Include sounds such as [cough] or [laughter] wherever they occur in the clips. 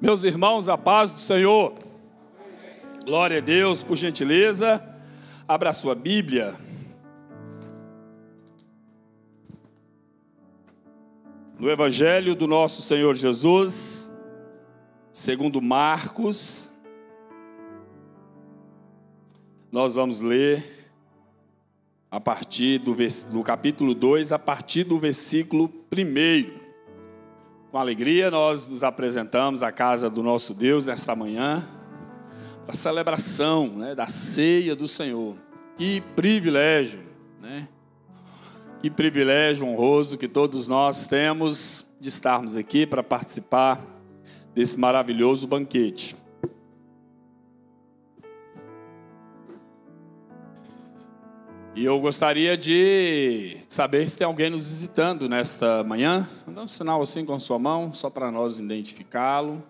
Meus irmãos, a paz do Senhor. Glória a Deus, por gentileza, abra a sua Bíblia. No Evangelho do nosso Senhor Jesus, segundo Marcos, nós vamos ler a partir do, do capítulo 2, a partir do versículo 1. Com alegria, nós nos apresentamos à casa do nosso Deus nesta manhã, para a celebração né, da ceia do Senhor. Que privilégio, né? Que privilégio honroso que todos nós temos de estarmos aqui para participar desse maravilhoso banquete. E eu gostaria de saber se tem alguém nos visitando nesta manhã. Dá um sinal assim com sua mão, só para nós identificá-lo.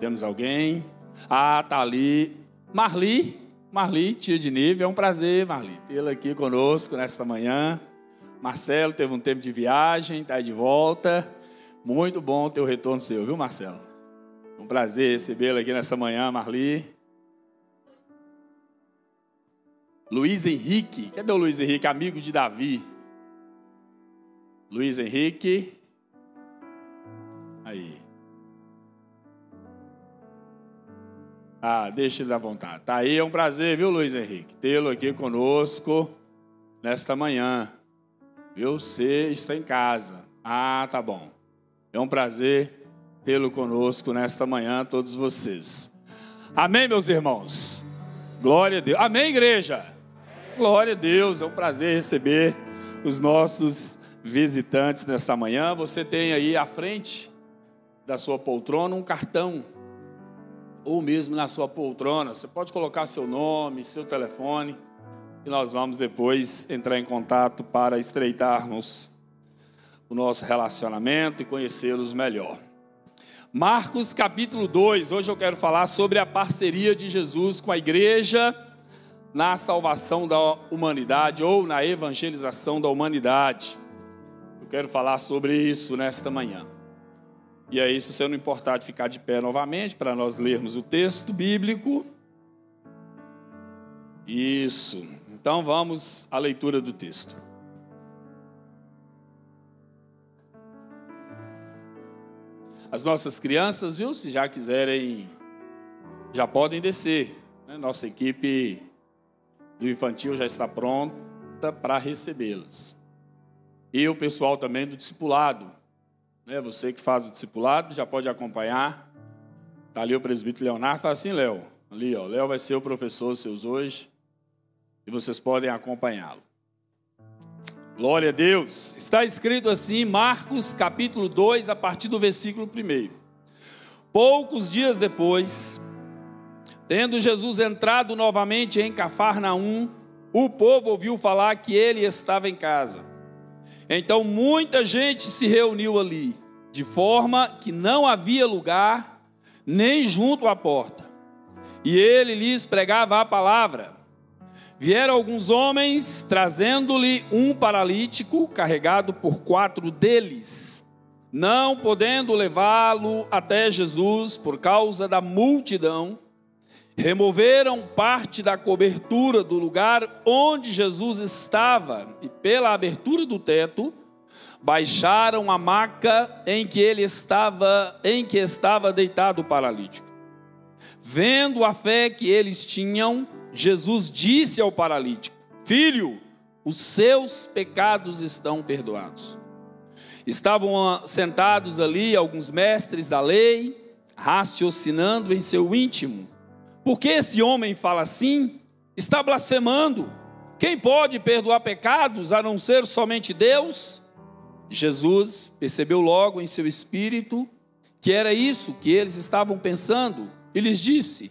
Temos alguém? Ah, tá ali. Marli, Marli, tia de nível. É um prazer, Marli, tê-la aqui conosco nesta manhã. Marcelo teve um tempo de viagem, está de volta. Muito bom ter o retorno seu, viu, Marcelo? Um prazer recebê-la aqui nessa manhã, Marli. Luiz Henrique. Cadê o Luiz Henrique, amigo de Davi? Luiz Henrique. Aí. Ah, deixa ele à vontade. Tá aí, é um prazer, viu, Luiz Henrique? Tê-lo aqui conosco nesta manhã. Viu? Você está em casa. Ah, tá bom. É um prazer tê-lo conosco nesta manhã, todos vocês. Amém, meus irmãos? Glória a Deus. Amém, igreja? Glória a Deus, é um prazer receber os nossos visitantes nesta manhã. Você tem aí à frente da sua poltrona um cartão, ou mesmo na sua poltrona. Você pode colocar seu nome, seu telefone, e nós vamos depois entrar em contato para estreitarmos o nosso relacionamento e conhecê-los melhor. Marcos capítulo 2, hoje eu quero falar sobre a parceria de Jesus com a igreja na salvação da humanidade ou na evangelização da humanidade. Eu quero falar sobre isso nesta manhã. E aí, se você não importar de ficar de pé novamente para nós lermos o texto bíblico. Isso. Então vamos à leitura do texto. As nossas crianças, viu, se já quiserem, já podem descer. Né? Nossa equipe do infantil já está pronta para recebê-las. E o pessoal também do discipulado. Né? Você que faz o discipulado já pode acompanhar. Está ali o presbítero Leonardo. Está assim, Léo. Ali, ó. Léo vai ser o professor seus hoje. E vocês podem acompanhá-lo. Glória a Deus. Está escrito assim, Marcos capítulo 2, a partir do versículo 1. Poucos dias depois, Tendo Jesus entrado novamente em Cafarnaum, o povo ouviu falar que ele estava em casa. Então muita gente se reuniu ali, de forma que não havia lugar nem junto à porta. E ele lhes pregava a palavra. Vieram alguns homens trazendo-lhe um paralítico carregado por quatro deles. Não podendo levá-lo até Jesus por causa da multidão, removeram parte da cobertura do lugar onde Jesus estava e pela abertura do teto baixaram a maca em que ele estava, em que estava deitado o paralítico. Vendo a fé que eles tinham, Jesus disse ao paralítico: Filho, os seus pecados estão perdoados. Estavam sentados ali alguns mestres da lei, raciocinando em seu íntimo porque esse homem fala assim, está blasfemando. Quem pode perdoar pecados a não ser somente Deus? Jesus percebeu logo em seu espírito que era isso que eles estavam pensando e lhes disse: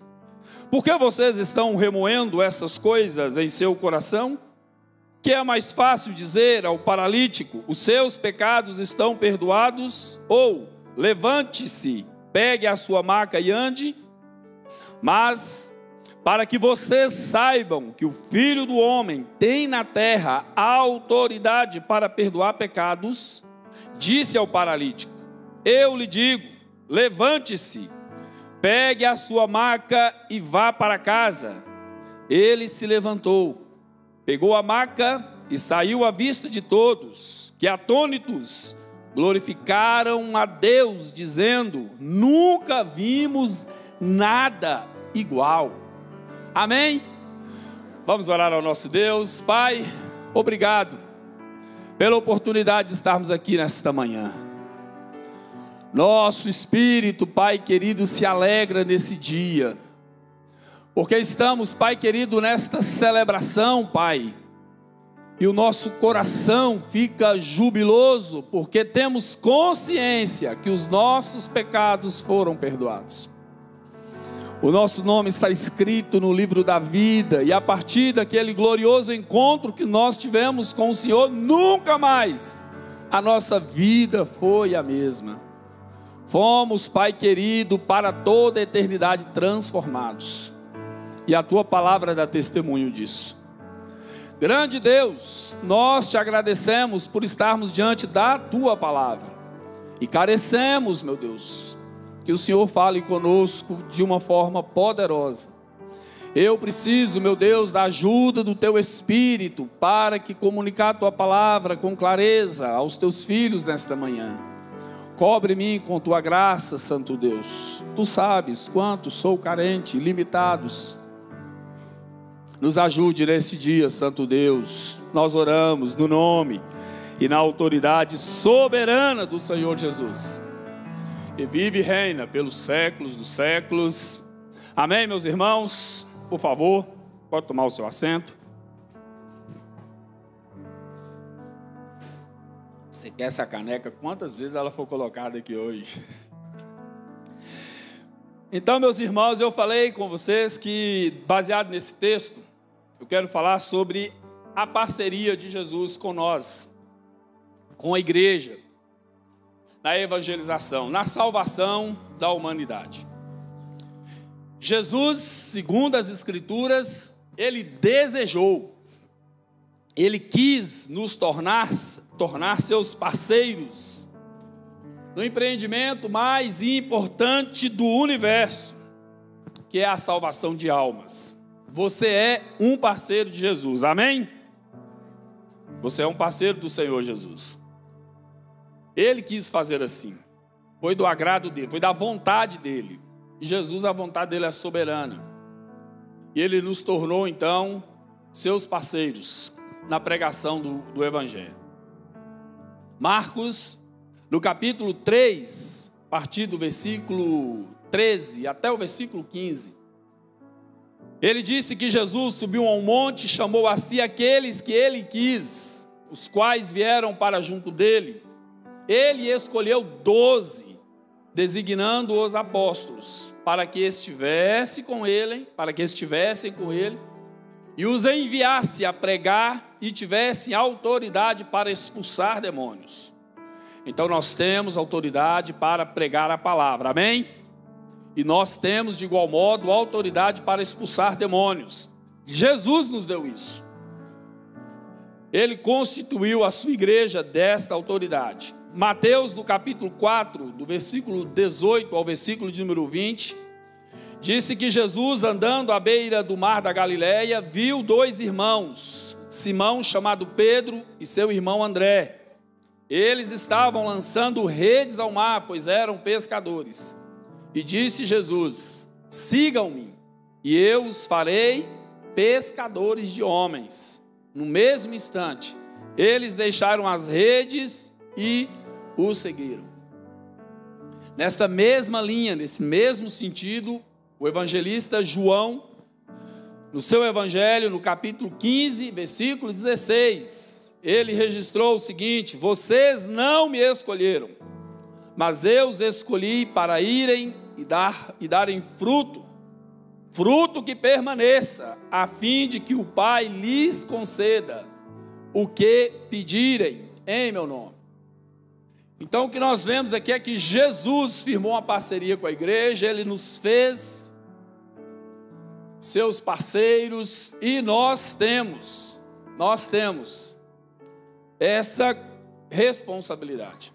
Por que vocês estão remoendo essas coisas em seu coração? Que é mais fácil dizer ao paralítico: Os seus pecados estão perdoados? Ou levante-se, pegue a sua maca e ande? Mas para que vocês saibam que o Filho do Homem tem na terra autoridade para perdoar pecados, disse ao paralítico: Eu lhe digo, levante-se, Pegue a sua maca e vá para casa. Ele se levantou, pegou a maca e saiu à vista de todos, que atônitos glorificaram a Deus, dizendo: Nunca vimos nada igual. Amém? Vamos orar ao nosso Deus. Pai, obrigado pela oportunidade de estarmos aqui nesta manhã. Nosso espírito, Pai querido, se alegra nesse dia, porque estamos, Pai querido, nesta celebração, Pai, e o nosso coração fica jubiloso, porque temos consciência que os nossos pecados foram perdoados. O nosso nome está escrito no livro da vida, e a partir daquele glorioso encontro que nós tivemos com o Senhor, nunca mais a nossa vida foi a mesma. Fomos, Pai querido, para toda a eternidade transformados. E a tua palavra dá testemunho disso. Grande Deus, nós te agradecemos por estarmos diante da tua palavra. E carecemos, meu Deus, que o Senhor fale conosco de uma forma poderosa. Eu preciso, meu Deus, da ajuda do teu espírito para que comunicar a tua palavra com clareza aos teus filhos nesta manhã. Cobre-me com tua graça, Santo Deus. Tu sabes quanto sou carente, limitados. Nos ajude neste dia, Santo Deus. Nós oramos no nome e na autoridade soberana do Senhor Jesus. E vive e reina pelos séculos dos séculos. Amém, meus irmãos? Por favor, pode tomar o seu assento. Você quer essa caneca? Quantas vezes ela foi colocada aqui hoje? Então, meus irmãos, eu falei com vocês que, baseado nesse texto, eu quero falar sobre a parceria de Jesus com nós, com a igreja, na evangelização, na salvação da humanidade. Jesus, segundo as Escrituras, ele desejou ele quis nos tornar, tornar seus parceiros no empreendimento mais importante do universo, que é a salvação de almas. Você é um parceiro de Jesus, amém? Você é um parceiro do Senhor Jesus. Ele quis fazer assim, foi do agrado dele, foi da vontade dele. E Jesus, a vontade dele é soberana. E ele nos tornou então seus parceiros na pregação do, do Evangelho. Marcos, no capítulo 3, a partir do versículo 13 até o versículo 15, ele disse que Jesus subiu a um monte e chamou a si aqueles que ele quis, os quais vieram para junto dele. Ele escolheu doze, designando os apóstolos, para que estivesse com ele, para que estivessem com ele e os enviasse a pregar e tivesse autoridade para expulsar demônios. Então nós temos autoridade para pregar a palavra, amém? E nós temos de igual modo autoridade para expulsar demônios. Jesus nos deu isso. Ele constituiu a sua igreja desta autoridade. Mateus, no capítulo 4, do versículo 18 ao versículo de número 20, Disse que Jesus, andando à beira do mar da Galileia, viu dois irmãos, Simão, chamado Pedro, e seu irmão André. Eles estavam lançando redes ao mar, pois eram pescadores. E disse Jesus: Sigam-me, e eu os farei pescadores de homens. No mesmo instante, eles deixaram as redes e o seguiram. Nesta mesma linha, nesse mesmo sentido, o evangelista João, no seu evangelho, no capítulo 15, versículo 16, ele registrou o seguinte: Vocês não me escolheram, mas eu os escolhi para irem e, dar, e darem fruto, fruto que permaneça, a fim de que o Pai lhes conceda o que pedirem em meu nome. Então o que nós vemos aqui é que Jesus firmou uma parceria com a igreja, ele nos fez seus parceiros, e nós temos, nós temos essa responsabilidade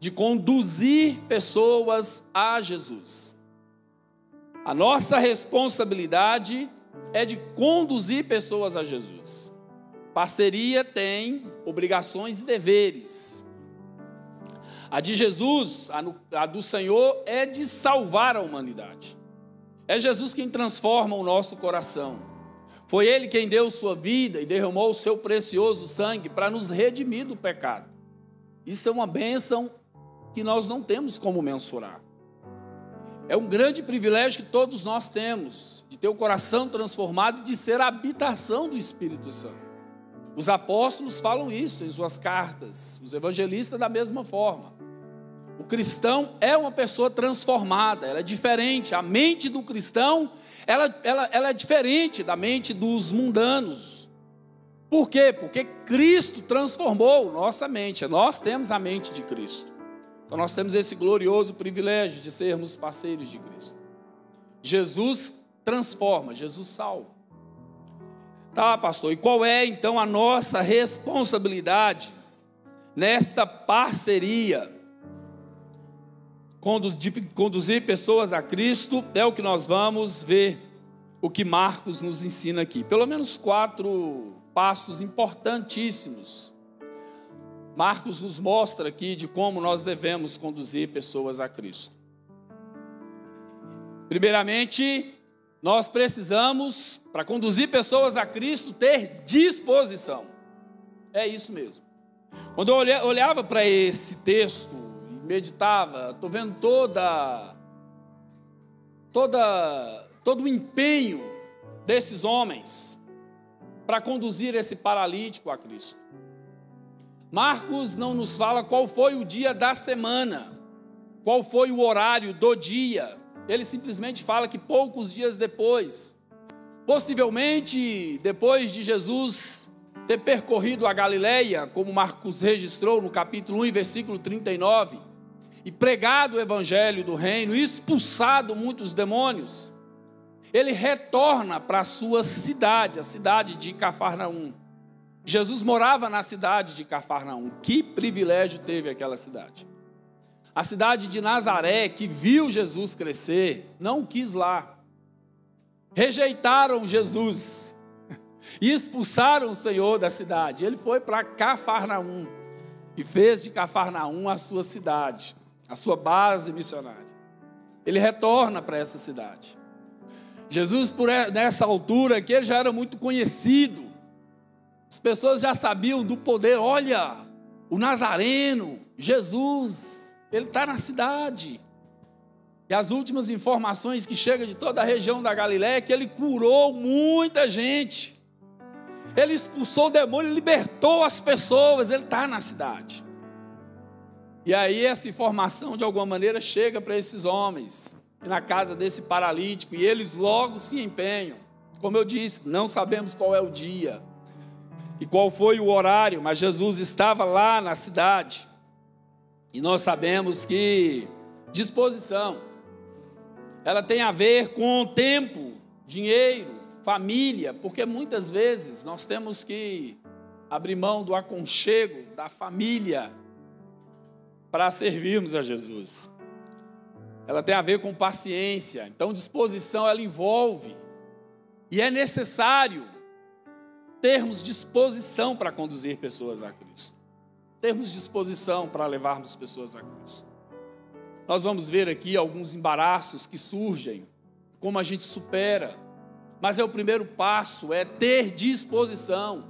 de conduzir pessoas a Jesus. A nossa responsabilidade é de conduzir pessoas a Jesus. Parceria tem obrigações e deveres. A de Jesus, a, do Senhor, é de salvar a humanidade. É Jesus quem transforma o nosso coração. Foi Ele quem deu sua vida e derramou o seu precioso sangue para nos redimir do pecado. Isso é uma bênção que nós não temos como mensurar. É um grande privilégio que todos nós temos, de ter o coração transformado e de ser a habitação do Espírito Santo. Os apóstolos falam isso em suas cartas, os evangelistas da mesma forma. O cristão é uma pessoa transformada, ela é diferente. A mente do cristão, ela, ela, ela é diferente da mente dos mundanos. Por quê? Porque Cristo transformou nossa mente. Nós temos a mente de Cristo. Então nós temos esse glorioso privilégio de sermos parceiros de Cristo. Jesus transforma, Jesus salva. Tá, pastor, e qual é então a nossa responsabilidade nesta parceria? Conduzir pessoas a Cristo é o que nós vamos ver, o que Marcos nos ensina aqui. Pelo menos quatro passos importantíssimos. Marcos nos mostra aqui de como nós devemos conduzir pessoas a Cristo. Primeiramente, nós precisamos, para conduzir pessoas a Cristo, ter disposição. É isso mesmo. Quando eu olhava para esse texto e meditava, estou vendo toda, toda, todo o empenho desses homens para conduzir esse paralítico a Cristo. Marcos não nos fala qual foi o dia da semana, qual foi o horário do dia, ele simplesmente fala que poucos dias depois, possivelmente depois de Jesus ter percorrido a Galileia, como Marcos registrou no capítulo 1, versículo 39, e pregado o evangelho do reino, expulsado muitos demônios, ele retorna para a sua cidade, a cidade de Cafarnaum. Jesus morava na cidade de Cafarnaum. Que privilégio teve aquela cidade. A cidade de Nazaré, que viu Jesus crescer, não quis lá. Rejeitaram Jesus e expulsaram o Senhor da cidade. Ele foi para Cafarnaum e fez de Cafarnaum a sua cidade, a sua base missionária. Ele retorna para essa cidade. Jesus, por nessa altura aqui, já era muito conhecido. As pessoas já sabiam do poder. Olha, o Nazareno, Jesus, ele está na cidade. E as últimas informações que chegam de toda a região da Galiléia é que ele curou muita gente. Ele expulsou o demônio, libertou as pessoas, ele está na cidade. E aí essa informação de alguma maneira chega para esses homens, na casa desse paralítico, e eles logo se empenham. Como eu disse, não sabemos qual é o dia e qual foi o horário, mas Jesus estava lá na cidade. E nós sabemos que disposição, ela tem a ver com tempo, dinheiro, família, porque muitas vezes nós temos que abrir mão do aconchego da família para servirmos a Jesus. Ela tem a ver com paciência, então disposição ela envolve, e é necessário termos disposição para conduzir pessoas a Cristo termos disposição para levarmos pessoas a Cristo. Nós vamos ver aqui alguns embaraços que surgem, como a gente supera, mas é o primeiro passo, é ter disposição.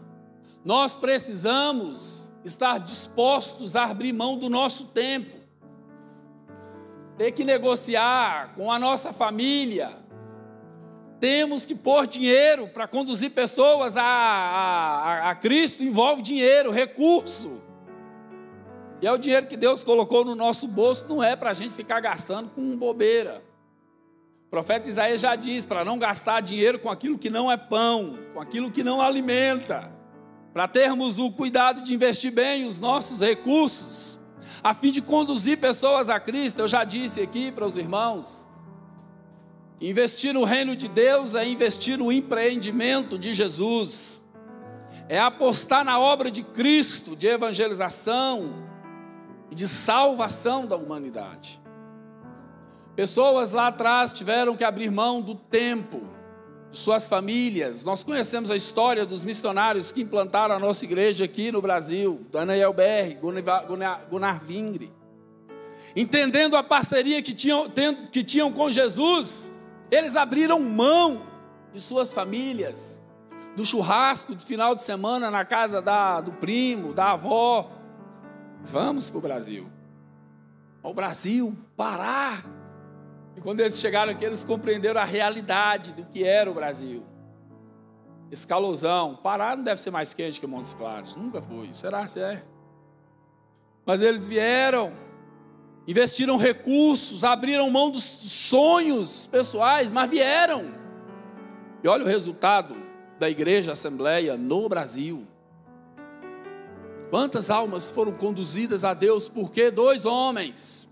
Nós precisamos estar dispostos a abrir mão do nosso tempo, ter que negociar com a nossa família, temos que pôr dinheiro para conduzir pessoas a, a, a Cristo, envolve dinheiro, recurso. E é o dinheiro que Deus colocou no nosso bolso, não é para a gente ficar gastando com bobeira. O profeta Isaías já diz para não gastar dinheiro com aquilo que não é pão, com aquilo que não alimenta, para termos o cuidado de investir bem os nossos recursos, a fim de conduzir pessoas a Cristo. Eu já disse aqui para os irmãos: investir no reino de Deus é investir no empreendimento de Jesus, é apostar na obra de Cristo, de evangelização, e de salvação da humanidade. Pessoas lá atrás tiveram que abrir mão do tempo, de suas famílias. Nós conhecemos a história dos missionários que implantaram a nossa igreja aqui no Brasil, Daniel Berg, Gunnar Vingre. Entendendo a parceria que tinham, que tinham com Jesus, eles abriram mão de suas famílias, do churrasco de final de semana na casa da, do primo, da avó. Vamos para o Brasil. Ao Brasil, parar e quando eles chegaram aqui, eles compreenderam a realidade do que era o Brasil. Esse calosão. Pará não deve ser mais quente que Montes Claros. Nunca foi. Será que é? Mas eles vieram, investiram recursos, abriram mão dos sonhos pessoais, mas vieram. E olha o resultado da igreja Assembleia no Brasil. Quantas almas foram conduzidas a Deus porque dois homens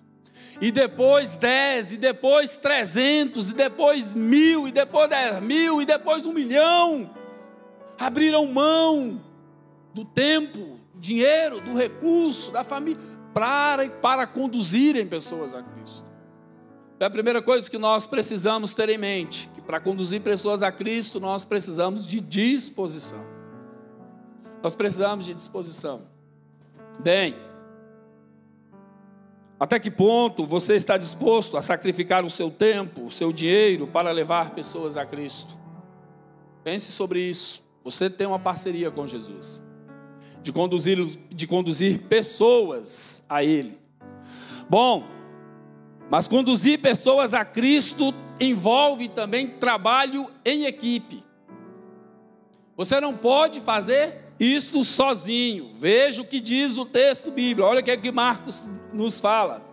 e depois dez, e depois trezentos, e depois mil, e depois dez mil, e depois um milhão. Abriram mão do tempo, dinheiro, do recurso, da família, para, para conduzirem pessoas a Cristo. É a primeira coisa que nós precisamos ter em mente, que para conduzir pessoas a Cristo, nós precisamos de disposição. Nós precisamos de disposição. Bem, até que ponto você está disposto a sacrificar o seu tempo, o seu dinheiro para levar pessoas a Cristo? Pense sobre isso. Você tem uma parceria com Jesus, de conduzir, de conduzir pessoas a Ele. Bom, mas conduzir pessoas a Cristo envolve também trabalho em equipe. Você não pode fazer isto sozinho. Veja o que diz o texto bíblico. Olha o que, é que Marcos nos fala.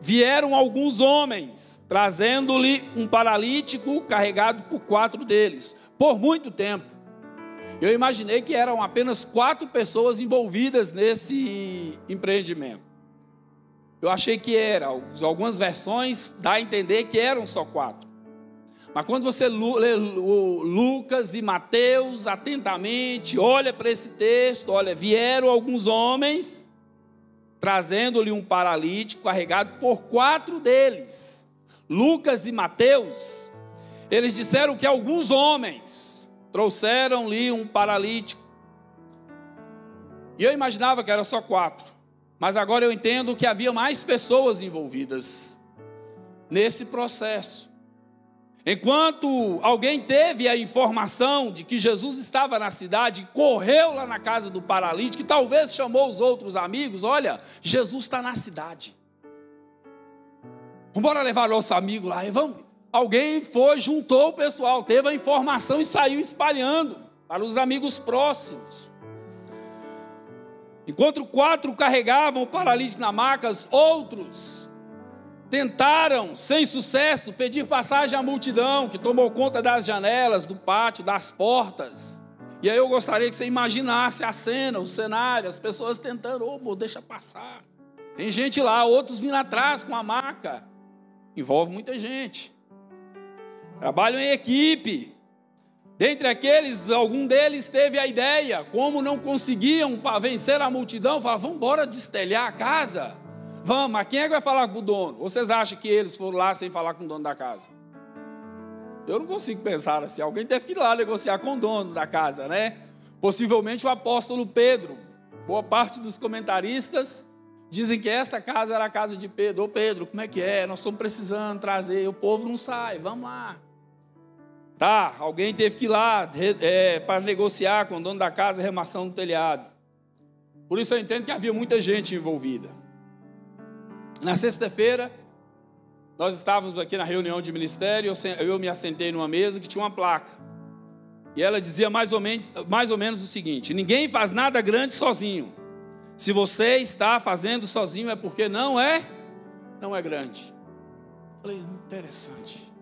Vieram alguns homens, trazendo-lhe um paralítico carregado por quatro deles, por muito tempo. Eu imaginei que eram apenas quatro pessoas envolvidas nesse empreendimento. Eu achei que era, algumas versões dá a entender que eram só quatro. Mas quando você lê Lucas e Mateus atentamente, olha para esse texto, olha, vieram alguns homens trazendo-lhe um paralítico carregado por quatro deles. Lucas e Mateus, eles disseram que alguns homens trouxeram-lhe um paralítico. E eu imaginava que era só quatro, mas agora eu entendo que havia mais pessoas envolvidas nesse processo. Enquanto alguém teve a informação de que Jesus estava na cidade, correu lá na casa do paralítico, e talvez chamou os outros amigos: olha, Jesus está na cidade. Vamos levar nosso amigo lá. E vamos. Alguém foi, juntou o pessoal, teve a informação e saiu espalhando para os amigos próximos. Enquanto quatro carregavam o paralítico na maca, outros Tentaram, sem sucesso, pedir passagem à multidão que tomou conta das janelas, do pátio, das portas. E aí eu gostaria que você imaginasse a cena, o cenário, as pessoas tentando, ô, oh, deixa passar. Tem gente lá, outros vindo atrás com a maca. Envolve muita gente. Trabalham em equipe. Dentre aqueles, algum deles teve a ideia, como não conseguiam vencer a multidão, falavam, vamos embora destelhar a casa. Vamos, mas quem é que vai falar com o dono? Vocês acham que eles foram lá sem falar com o dono da casa? Eu não consigo pensar assim. Alguém teve que ir lá negociar com o dono da casa, né? Possivelmente o apóstolo Pedro. Boa parte dos comentaristas dizem que esta casa era a casa de Pedro. Ô Pedro, como é que é? Nós estamos precisando trazer. O povo não sai, vamos lá. Tá, alguém teve que ir lá é, para negociar com o dono da casa a remação do telhado. Por isso eu entendo que havia muita gente envolvida. Na sexta-feira, nós estávamos aqui na reunião de ministério, eu me assentei numa mesa que tinha uma placa. E ela dizia mais ou menos, mais ou menos o seguinte: ninguém faz nada grande sozinho. Se você está fazendo sozinho é porque não é, não é grande. Falei, interessante.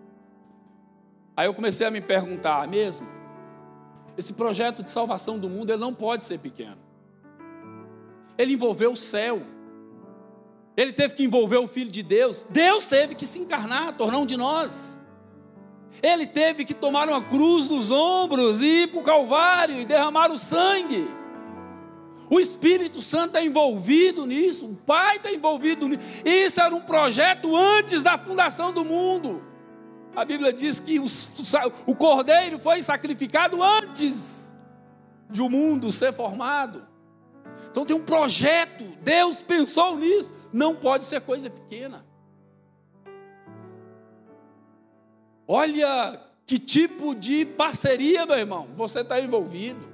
Aí eu comecei a me perguntar, mesmo, esse projeto de salvação do mundo ele não pode ser pequeno. Ele envolveu o céu. Ele teve que envolver o Filho de Deus. Deus teve que se encarnar, tornar um de nós. Ele teve que tomar uma cruz nos ombros e ir para o Calvário e derramar o sangue. O Espírito Santo é envolvido nisso, o Pai está envolvido nisso. Isso era um projeto antes da fundação do mundo. A Bíblia diz que o, o cordeiro foi sacrificado antes de o um mundo ser formado. Então tem um projeto, Deus pensou nisso, não pode ser coisa pequena. Olha que tipo de parceria, meu irmão, você está envolvido.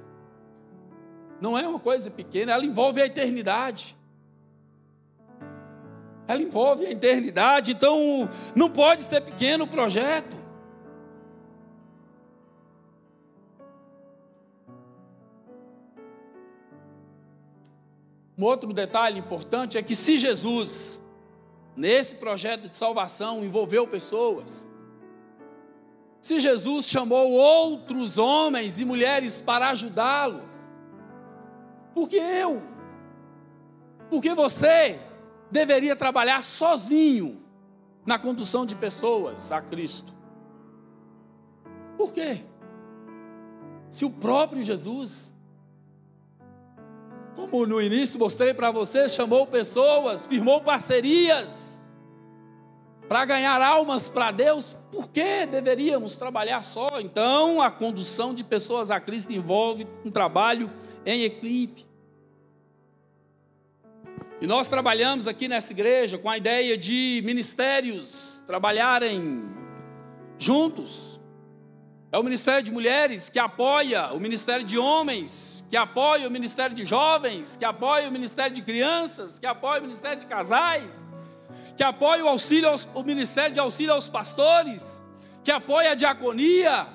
Não é uma coisa pequena, ela envolve a eternidade. Ela envolve a eternidade, então não pode ser pequeno o projeto. Um outro detalhe importante é que se Jesus, nesse projeto de salvação, envolveu pessoas, se Jesus chamou outros homens e mulheres para ajudá-lo, porque eu, porque você deveria trabalhar sozinho na condução de pessoas a Cristo. Por quê? Se o próprio Jesus, como no início mostrei para vocês, chamou pessoas, firmou parcerias para ganhar almas para Deus, por que deveríamos trabalhar só? Então, a condução de pessoas a Cristo envolve um trabalho em equipe. E nós trabalhamos aqui nessa igreja com a ideia de ministérios trabalharem juntos. É o ministério de mulheres que apoia o ministério de homens, que apoia o ministério de jovens, que apoia o ministério de crianças, que apoia o ministério de casais, que apoia o auxílio aos, o ministério de auxílio aos pastores, que apoia a diaconia.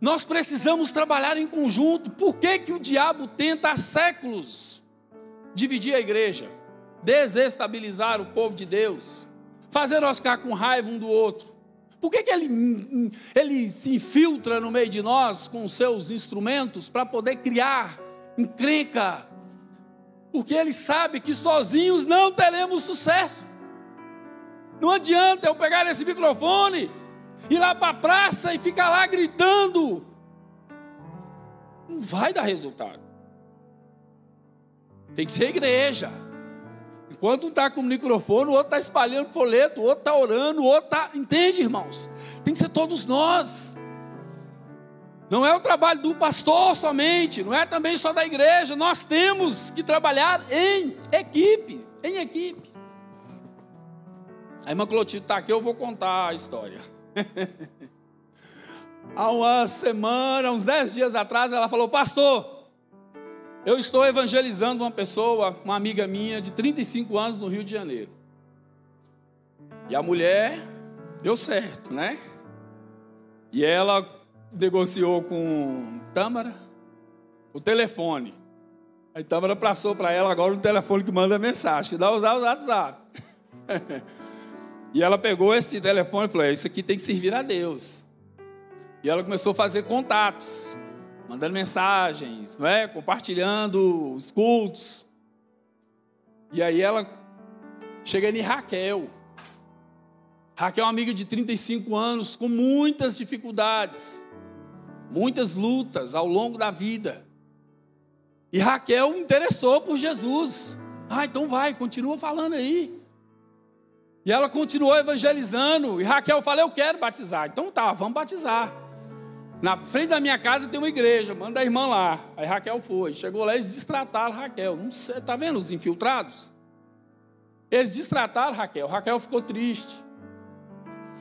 Nós precisamos trabalhar em conjunto. Por que, que o diabo tenta há séculos dividir a igreja, desestabilizar o povo de Deus, fazer nós ficar com raiva um do outro. Por que, que ele, ele se infiltra no meio de nós com seus instrumentos para poder criar encrenca? Porque ele sabe que sozinhos não teremos sucesso. Não adianta eu pegar esse microfone, ir lá para a praça e ficar lá gritando. Não vai dar resultado. Tem que ser igreja. Enquanto um está com o microfone, o outro está espalhando folheto, o outro está orando, o outro está. Entende, irmãos? Tem que ser todos nós. Não é o trabalho do pastor somente, não é também só da igreja. Nós temos que trabalhar em equipe. Em equipe. A irmã Clotilde está aqui, eu vou contar a história. [laughs] Há uma semana, uns dez dias atrás, ela falou: Pastor, eu estou evangelizando uma pessoa, uma amiga minha de 35 anos no Rio de Janeiro. E a mulher deu certo, né? E ela negociou com Tâmara o telefone. Aí Tâmara passou para ela agora o telefone que manda mensagem, que dá usar o WhatsApp. [laughs] e ela pegou esse telefone e falou: é, Isso aqui tem que servir a Deus. E ela começou a fazer contatos mandando mensagens, não é? compartilhando os cultos. E aí ela chega em Raquel. Raquel é uma amiga de 35 anos, com muitas dificuldades, muitas lutas ao longo da vida. E Raquel interessou por Jesus. Ah, então vai, continua falando aí. E ela continuou evangelizando. E Raquel falou: Eu quero batizar. Então tá, vamos batizar. Na frente da minha casa tem uma igreja, manda a irmã lá. Aí Raquel foi. Chegou lá, eles destrataram Raquel. Não sei, tá vendo os infiltrados? Eles destrataram Raquel. Raquel ficou triste.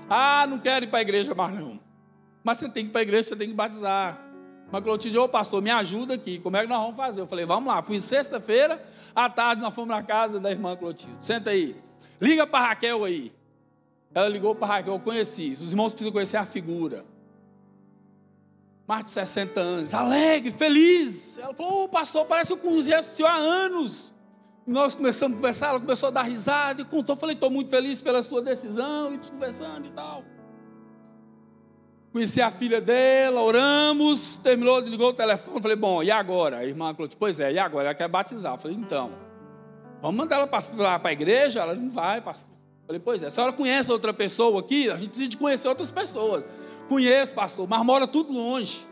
Ah, não quero ir para a igreja mais não. Mas você tem que ir para a igreja, você tem que batizar. Mas Clotilde, ô pastor, me ajuda aqui. Como é que nós vamos fazer? Eu falei, vamos lá. Fui sexta-feira, à tarde nós fomos na casa da irmã Clotilde. Senta aí. Liga para Raquel aí. Ela ligou para Raquel, eu conheci. Os irmãos precisam conhecer a figura mais de 60 anos, alegre, feliz. Ela falou: oh, pastor, parece que eu conheço o senhor há anos. Nós começamos a conversar, ela começou a dar risada e contou. Falei: estou muito feliz pela sua decisão, e conversando e tal. Conheci a filha dela, oramos, terminou, ligou o telefone. Falei: bom, e agora? A irmã falou: pois é, e agora? Ela quer batizar. Falei: então, vamos mandar ela para a igreja? Ela não vai, pastor. Falei: pois é, a senhora conhece outra pessoa aqui? A gente precisa de conhecer outras pessoas. Conheço, pastor, mas mora tudo longe.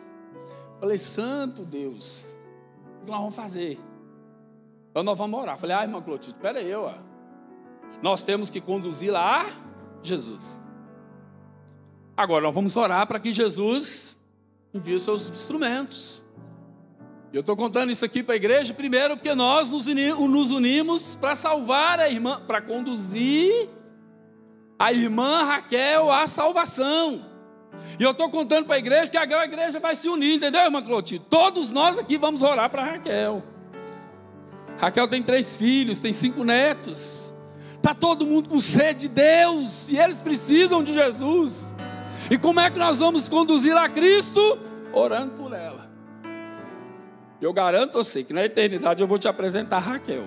Falei, santo Deus. O que nós vamos fazer? Então nós vamos orar. Falei, ah, irmã Clotilde, espera aí, ó. Nós temos que conduzir lá Jesus. Agora nós vamos orar para que Jesus envie os seus instrumentos. Eu estou contando isso aqui para a igreja, primeiro, porque nós nos, nos unimos para salvar a irmã, para conduzir a irmã Raquel à salvação. E eu estou contando para a igreja que a igreja vai se unir, entendeu, irmã Clotilde? Todos nós aqui vamos orar para Raquel. Raquel tem três filhos, tem cinco netos. Está todo mundo com sede de Deus e eles precisam de Jesus. E como é que nós vamos conduzir a Cristo? Orando por ela. Eu garanto a você que na eternidade eu vou te apresentar Raquel.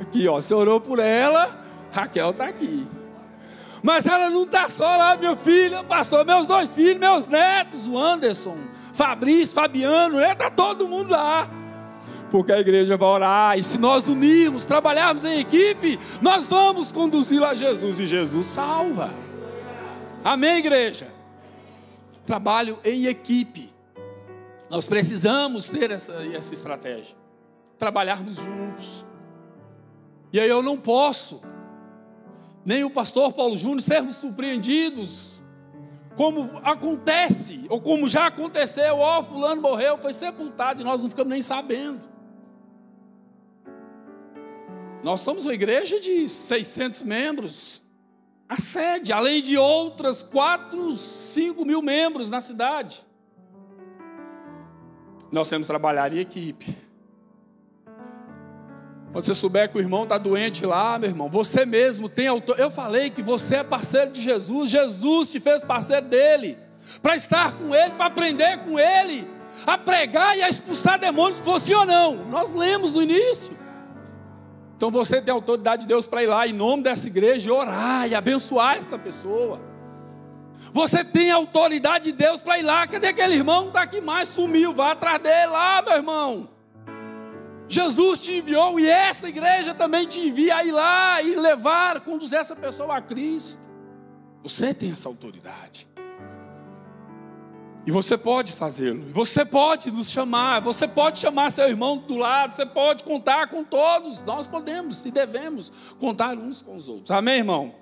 Aqui, ó, você orou por ela, Raquel está aqui. Mas ela não está só lá, meu filho, passou meus dois filhos, meus netos, o Anderson, Fabrício, Fabiano, está todo mundo lá. Porque a igreja vai orar, e se nós unirmos, trabalharmos em equipe, nós vamos conduzi-la a Jesus, e Jesus salva. Amém, igreja? Trabalho em equipe. Nós precisamos ter essa, essa estratégia. Trabalharmos juntos. E aí eu não posso, nem o pastor Paulo Júnior, sermos surpreendidos, como acontece, ou como já aconteceu, ó, fulano morreu, foi sepultado e nós não ficamos nem sabendo. Nós somos uma igreja de 600 membros, a sede, além de outras 4, 5 mil membros na cidade. Nós temos que trabalhar em equipe. Quando você souber que o irmão está doente lá, meu irmão, você mesmo tem autor. Eu falei que você é parceiro de Jesus, Jesus te fez parceiro dele, para estar com ele, para aprender com ele, a pregar e a expulsar demônios, fosse ou não. Nós lemos no início. Então você tem autoridade de Deus para ir lá em nome dessa igreja e orar e abençoar esta pessoa. Você tem autoridade de Deus para ir lá. Cadê aquele irmão? Está aqui mais, sumiu. Vá atrás dele lá, meu irmão. Jesus te enviou e essa igreja também te envia a ir lá e levar, conduzir essa pessoa a Cristo. Você tem essa autoridade. E você pode fazê-lo. Você pode nos chamar. Você pode chamar seu irmão do lado. Você pode contar com todos. Nós podemos e devemos contar uns com os outros. Amém, irmão?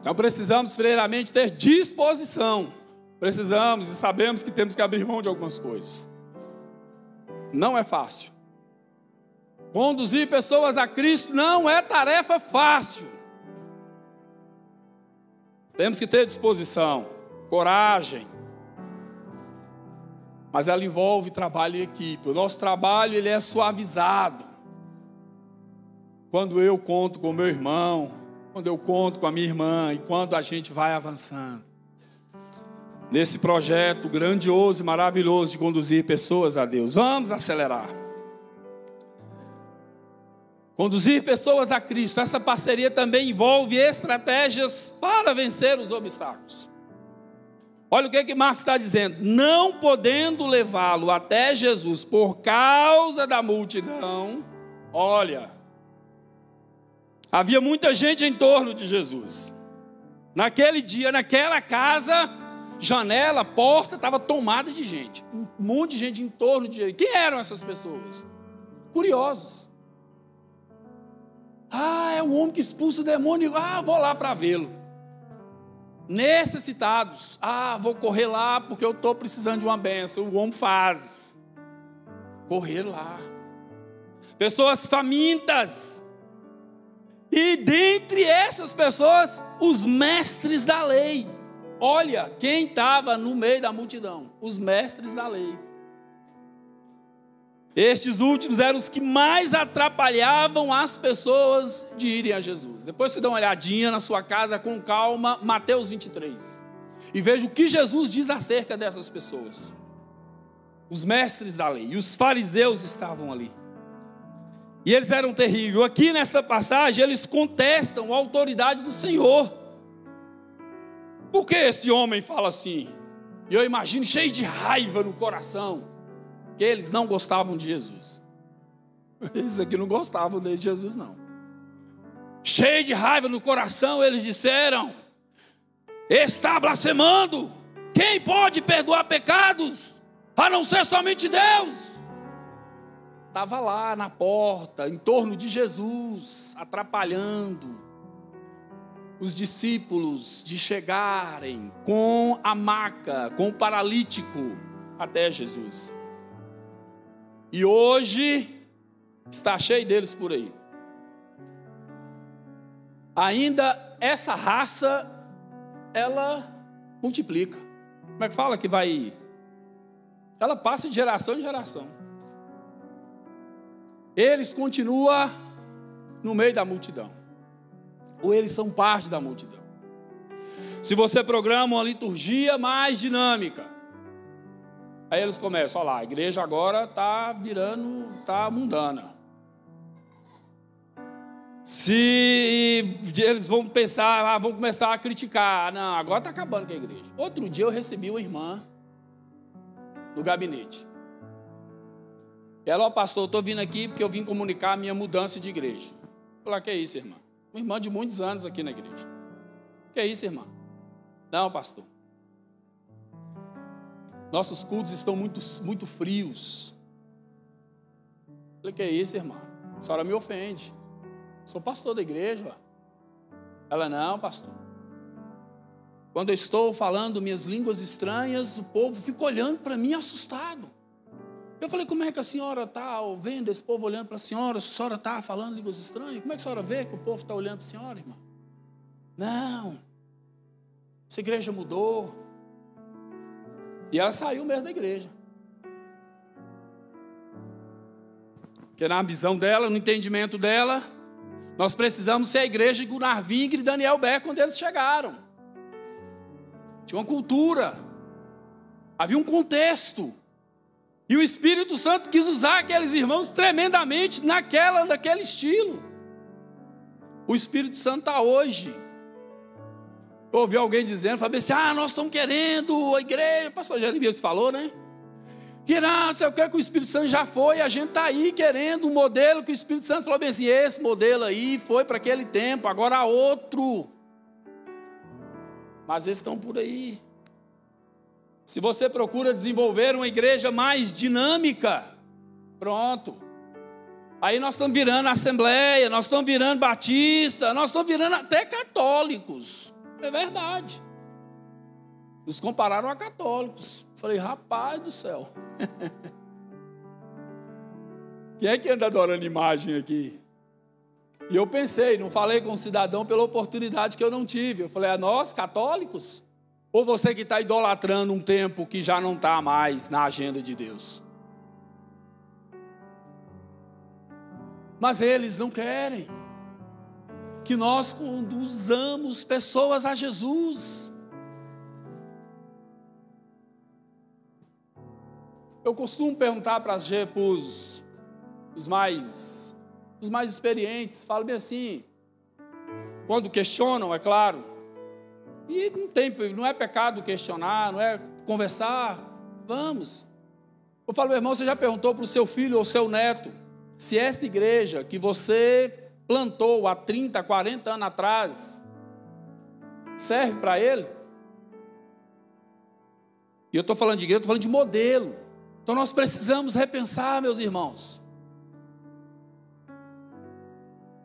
Então precisamos, primeiramente, ter disposição. Precisamos e sabemos que temos que abrir mão de algumas coisas. Não é fácil. Conduzir pessoas a Cristo não é tarefa fácil. Temos que ter disposição, coragem. Mas ela envolve trabalho em equipe. O nosso trabalho ele é suavizado. Quando eu conto com meu irmão, quando eu conto com a minha irmã e quando a gente vai avançando. Nesse projeto grandioso e maravilhoso de conduzir pessoas a Deus. Vamos acelerar. Conduzir pessoas a Cristo. Essa parceria também envolve estratégias para vencer os obstáculos. Olha o que, que Marcos está dizendo. Não podendo levá-lo até Jesus por causa da multidão. Olha, Havia muita gente em torno de Jesus. Naquele dia, naquela casa, janela, porta, estava tomada de gente. Um monte de gente em torno de Jesus. Quem eram essas pessoas? Curiosos. Ah, é o homem que expulsa o demônio. Ah, vou lá para vê-lo. Necessitados. Ah, vou correr lá porque eu estou precisando de uma benção. O homem faz. Correr lá. Pessoas famintas e dentre essas pessoas, os mestres da lei. Olha quem estava no meio da multidão: os mestres da lei. Estes últimos eram os que mais atrapalhavam as pessoas de irem a Jesus. Depois você dá uma olhadinha na sua casa com calma, Mateus 23. E veja o que Jesus diz acerca dessas pessoas. Os mestres da lei e os fariseus estavam ali. E eles eram terríveis. Aqui nessa passagem, eles contestam a autoridade do Senhor. Por que esse homem fala assim? E eu imagino cheio de raiva no coração, que eles não gostavam de Jesus. [laughs] Eles aqui não gostavam de Jesus, não. Cheio de raiva no coração, eles disseram: Está blasfemando. Quem pode perdoar pecados a não ser somente Deus? estava lá na porta, em torno de Jesus, atrapalhando os discípulos de chegarem com a maca, com o paralítico até Jesus. E hoje está cheio deles por aí. Ainda essa raça, ela multiplica. Como é que fala que vai? Ela passa de geração em geração. Eles continuam no meio da multidão. Ou eles são parte da multidão. Se você programa uma liturgia mais dinâmica, aí eles começam, olha lá, a igreja agora está virando, está mundana. Se eles vão pensar, ah, vão começar a criticar, não, agora está acabando com a igreja. Outro dia eu recebi uma irmã no gabinete. Ela, ó, pastor, estou vindo aqui porque eu vim comunicar a minha mudança de igreja. Falei, que é isso, irmã? Uma irmã de muitos anos aqui na igreja. Que é isso, irmã? Não, pastor. Nossos cultos estão muito, muito frios. Eu falei, que é isso, irmã? A senhora me ofende. Sou pastor da igreja. Ela, não, pastor. Quando eu estou falando minhas línguas estranhas, o povo fica olhando para mim assustado. Eu falei, como é que a senhora está vendo esse povo olhando para a senhora? A senhora está falando línguas estranhas? Como é que a senhora vê que o povo está olhando para a senhora, irmã? Não. Essa igreja mudou. E ela saiu mesmo da igreja. Porque na visão dela, no entendimento dela, nós precisamos ser a igreja de Gunnar Vingre e Daniel Beck quando eles chegaram. Tinha uma cultura, havia um contexto. E o Espírito Santo quis usar aqueles irmãos tremendamente naquela, daquele estilo. O Espírito Santo está hoje. Ouvi alguém dizendo, falei assim: ah, nós estamos querendo a igreja. O pastor Jeremias falou, né? Que não, sei o que, que o Espírito Santo já foi, a gente está aí querendo um modelo que o Espírito Santo falou bem assim: esse modelo aí foi para aquele tempo, agora há outro. Mas eles estão por aí. Se você procura desenvolver uma igreja mais dinâmica, pronto. Aí nós estamos virando Assembleia, nós estamos virando Batista, nós estamos virando até católicos. É verdade. Nos compararam a católicos. Falei, rapaz do céu. [laughs] Quem é que anda adorando imagem aqui? E eu pensei, não falei com o cidadão pela oportunidade que eu não tive. Eu falei, a nós, católicos? Ou você que está idolatrando um tempo que já não está mais na agenda de Deus? Mas eles não querem que nós conduzamos pessoas a Jesus. Eu costumo perguntar para os, os mais os mais experientes, falo bem assim, quando questionam, é claro, e não tem, não é pecado questionar, não é conversar. Vamos. Eu falo, meu irmão, você já perguntou para o seu filho ou seu neto se esta igreja que você plantou há 30, 40 anos atrás serve para ele? E eu estou falando de igreja, estou falando de modelo. Então nós precisamos repensar, meus irmãos.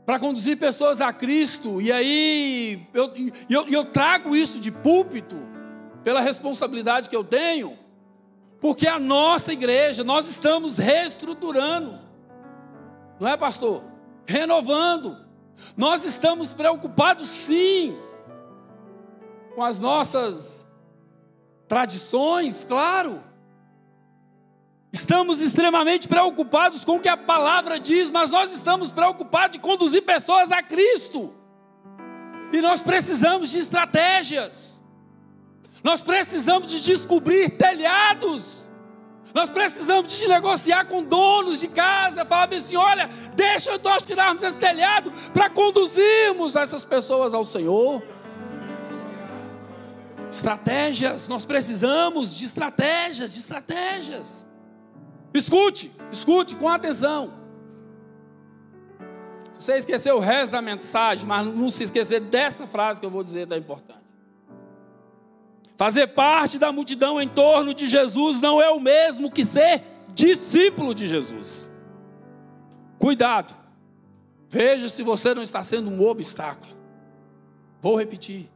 para conduzir pessoas a Cristo, e aí eu, eu, eu trago isso de púlpito, pela responsabilidade que eu tenho, porque a nossa igreja, nós estamos reestruturando, não é, pastor? Renovando, nós estamos preocupados sim, com as nossas tradições, claro, Estamos extremamente preocupados com o que a palavra diz, mas nós estamos preocupados de conduzir pessoas a Cristo. E nós precisamos de estratégias. Nós precisamos de descobrir telhados. Nós precisamos de negociar com donos de casa, falar bem assim: olha, deixa nós tirarmos esse telhado para conduzirmos essas pessoas ao Senhor. Estratégias, nós precisamos de estratégias, de estratégias. Escute, escute com atenção. Você esqueceu o resto da mensagem, mas não se esquecer dessa frase que eu vou dizer, tá importante. Fazer parte da multidão em torno de Jesus não é o mesmo que ser discípulo de Jesus. Cuidado. Veja se você não está sendo um obstáculo. Vou repetir.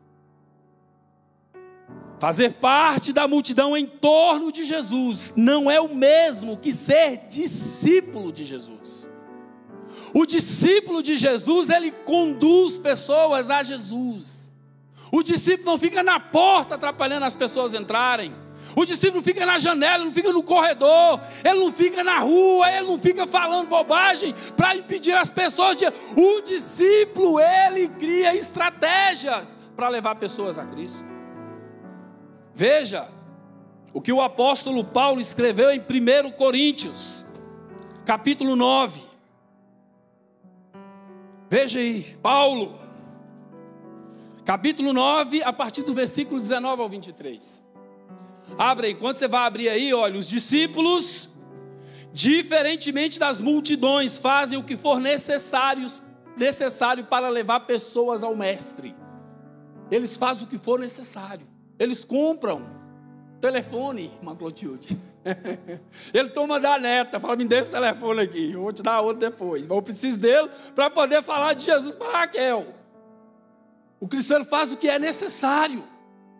Fazer parte da multidão em torno de Jesus não é o mesmo que ser discípulo de Jesus. O discípulo de Jesus, ele conduz pessoas a Jesus. O discípulo não fica na porta atrapalhando as pessoas entrarem. O discípulo fica na janela, não fica no corredor, ele não fica na rua, ele não fica falando bobagem para impedir as pessoas de. O discípulo, ele cria estratégias para levar pessoas a Cristo. Veja o que o apóstolo Paulo escreveu em 1 Coríntios, capítulo 9. Veja aí, Paulo, capítulo 9, a partir do versículo 19 ao 23. Abre aí, quando você vai abrir aí, olha, os discípulos, diferentemente das multidões, fazem o que for necessário, necessário para levar pessoas ao Mestre. Eles fazem o que for necessário. Eles compram telefone, irmã Clotilde. [laughs] Ele toma da neta, fala, me deixa o telefone aqui, eu vou te dar outro depois. Mas eu preciso dele para poder falar de Jesus para Raquel. O cristiano faz o que é necessário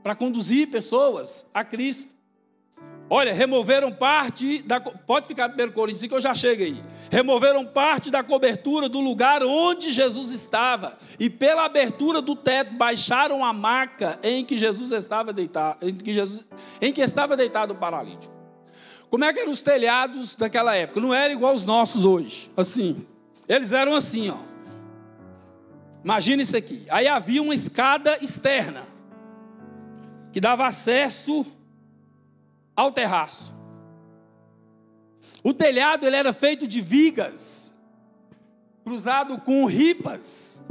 para conduzir pessoas a Cristo. Olha, removeram parte da. Pode ficar primeiro Coríntios, que eu já chego aí. Removeram parte da cobertura do lugar onde Jesus estava. E pela abertura do teto, baixaram a maca em que Jesus estava deitado, em que, Jesus, em que estava deitado o paralítico. Como é que eram os telhados daquela época? Não era igual os nossos hoje. Assim. Eles eram assim, ó. Imagina isso aqui. Aí havia uma escada externa que dava acesso ao terraço. O telhado ele era feito de vigas, cruzado com ripas.